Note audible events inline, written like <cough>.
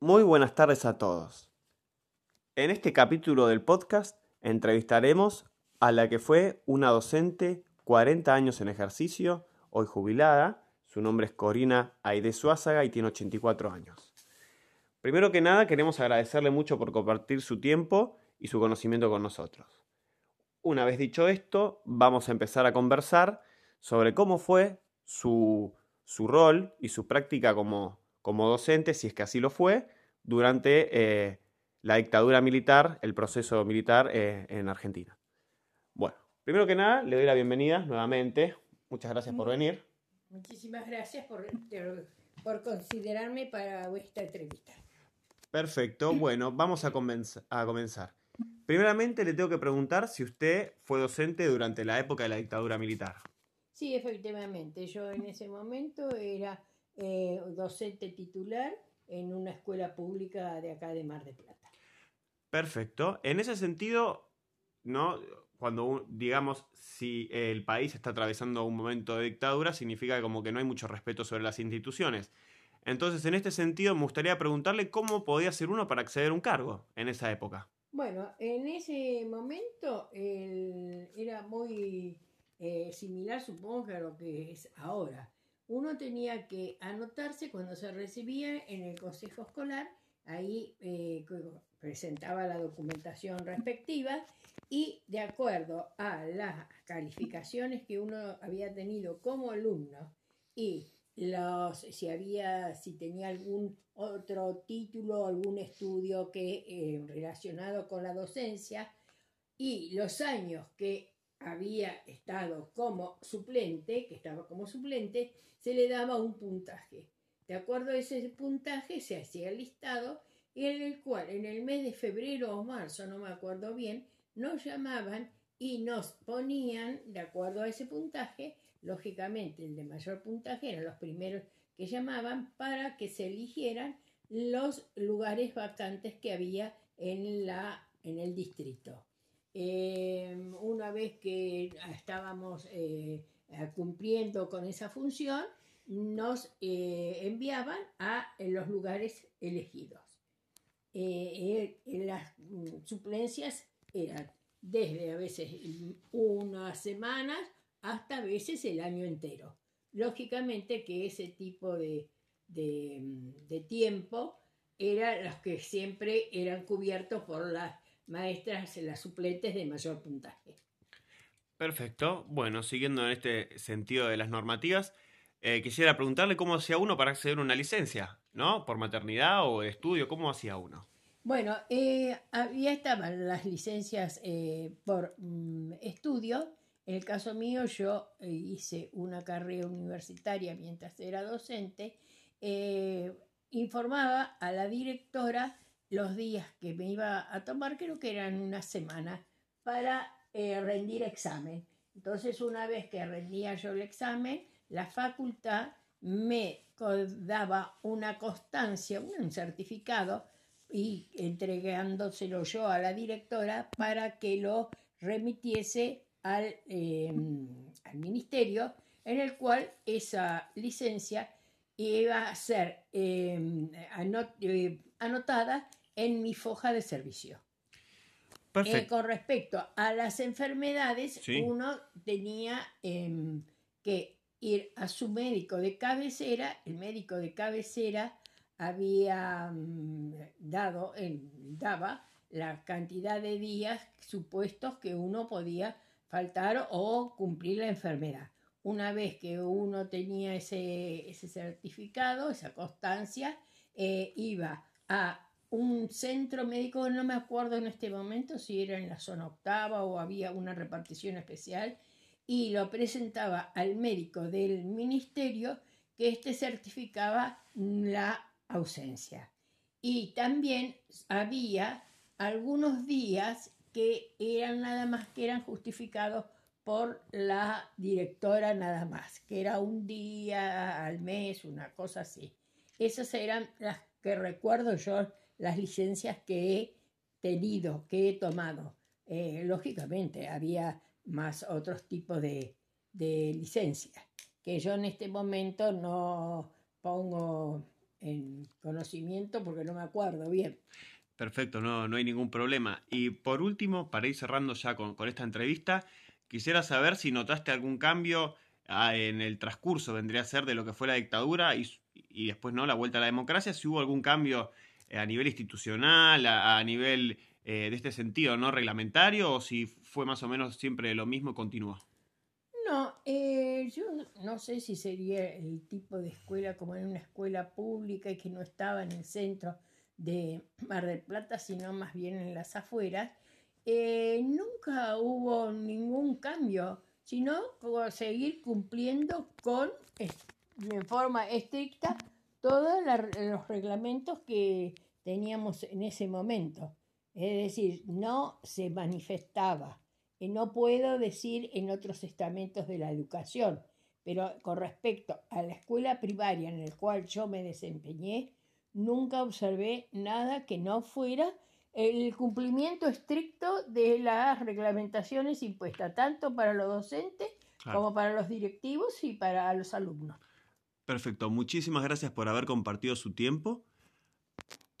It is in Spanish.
Muy buenas tardes a todos. En este capítulo del podcast entrevistaremos a la que fue una docente 40 años en ejercicio, hoy jubilada. Su nombre es Corina Aide Suázaga y tiene 84 años. Primero que nada, queremos agradecerle mucho por compartir su tiempo y su conocimiento con nosotros. Una vez dicho esto, vamos a empezar a conversar sobre cómo fue su, su rol y su práctica como, como docente, si es que así lo fue, durante eh, la dictadura militar, el proceso militar eh, en Argentina. Bueno, primero que nada, le doy la bienvenida nuevamente. Muchas gracias por venir. Muchísimas gracias por, por considerarme para esta entrevista. Perfecto, <clears throat> bueno, vamos a, a comenzar. Primeramente le tengo que preguntar si usted fue docente durante la época de la dictadura militar. Sí, efectivamente. Yo en ese momento era eh, docente titular en una escuela pública de acá de Mar de Plata. Perfecto. En ese sentido, ¿no? Cuando, digamos, si el país está atravesando un momento de dictadura, significa como que no hay mucho respeto sobre las instituciones. Entonces, en este sentido, me gustaría preguntarle cómo podía ser uno para acceder a un cargo en esa época. Bueno, en ese momento era muy eh, similar, supongo, a lo que es ahora uno tenía que anotarse cuando se recibía en el consejo escolar, ahí eh, presentaba la documentación respectiva y de acuerdo a las calificaciones que uno había tenido como alumno y los, si había, si tenía algún otro título, algún estudio que eh, relacionado con la docencia y los años que había estado como suplente, que estaba como suplente, se le daba un puntaje. De acuerdo a ese puntaje se hacía el listado en el cual en el mes de febrero o marzo, no me acuerdo bien, nos llamaban y nos ponían, de acuerdo a ese puntaje, lógicamente el de mayor puntaje eran los primeros que llamaban para que se eligieran los lugares vacantes que había en, la, en el distrito. Em, una vez que estábamos eh, cumpliendo con esa función, nos eh, enviaban a los lugares elegidos. Eh, las suplencias eran desde a veces unas semanas hasta a veces el año entero. Lógicamente que ese tipo de, de tiempo eran los que siempre eran cubiertos por las maestras, las suplentes de mayor puntaje. Perfecto. Bueno, siguiendo en este sentido de las normativas, eh, quisiera preguntarle cómo hacía uno para acceder a una licencia, ¿no? Por maternidad o estudio, ¿cómo hacía uno? Bueno, eh, había estaban las licencias eh, por mm, estudio. En el caso mío, yo hice una carrera universitaria mientras era docente. informaba a la directora los días que me iba a tomar, creo que eran una semana, para eh, rendir examen. Entonces, una vez que rendía yo el examen, la facultad me daba una constancia, un certificado, y entregándoselo yo a la directora para que lo remitiese al, em, al ministerio, en el cual esa licencia iba a ser em, eh, anotada en mi foja de servicio. Eh, con respecto a las enfermedades, uno tenía em, que ir a su médico de cabecera, el médico de cabecera había mm, dado, daba la cantidad de días supuestos que uno podía faltar o cumplir la enfermedad. Una vez que uno tenía ese, certificado, esa constancia, eh, iba a un centro médico, no me acuerdo en este momento si era en la zona octava o había una repartición especial, y lo presentaba al médico del ministerio que éste certificaba la ausencia. Y también había algunos días que eran nada más que eran justificados por la directora nada más, que era un día al mes, una cosa así. Esas eran las que recuerdo yo las licencias que he tenido, que he tomado. Eh, lógicamente, había más otros tipos de, de licencias, que yo en este momento no pongo en conocimiento porque no me acuerdo bien. Perfecto, no, no hay ningún problema. Y por último, para ir cerrando ya con, esta entrevista, quisiera saber si notaste algún cambio ah, en el transcurso, vendría a ser de lo que fue la dictadura y, después no la vuelta a la democracia, si hubo algún cambio eh, a nivel institucional, a, nivel eh, de este sentido, ¿no? Reglamentario, o si fue más o menos siempre lo mismo y continuó. No, eh, yo no sé si sería el tipo de escuela como en una escuela pública y que no estaba en el centro de Mar del Plata, sino más bien en las afueras. Nunca hubo ningún cambio, sino seguir cumpliendo con, de forma estricta, todos los reglamentos que teníamos en ese momento. Es decir, no se manifestaba no puedo decir en otros estamentos de la educación, pero con respecto a la escuela primaria en la cual yo me desempeñé, nunca observé nada que no fuera el cumplimiento estricto de las reglamentaciones impuestas, tanto para los docentes como para los directivos y para los alumnos. Perfecto, muchísimas gracias por haber compartido su tiempo.